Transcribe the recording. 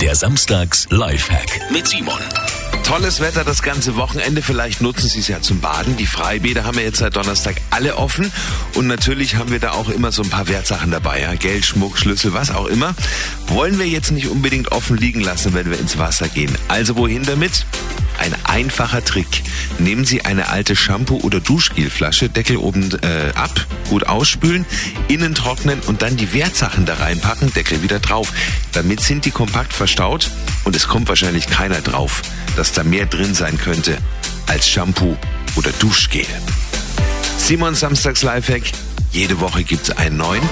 Der Samstags Lifehack mit Simon. Tolles Wetter das ganze Wochenende. Vielleicht nutzen Sie es ja zum Baden. Die Freibäder haben wir jetzt seit Donnerstag alle offen. Und natürlich haben wir da auch immer so ein paar Wertsachen dabei. Ja? Geld, Schmuck, Schlüssel, was auch immer. Wollen wir jetzt nicht unbedingt offen liegen lassen, wenn wir ins Wasser gehen. Also wohin damit? Ein einfacher Trick. Nehmen Sie eine alte Shampoo- oder Duschgelflasche, Deckel oben äh, ab, gut ausspülen, innen trocknen und dann die Wertsachen da reinpacken, Deckel wieder drauf. Damit sind die kompakt verstaut und es kommt wahrscheinlich keiner drauf, dass da mehr drin sein könnte als Shampoo oder Duschgel. Simon Samstags Lifehack. Jede Woche gibt's einen neuen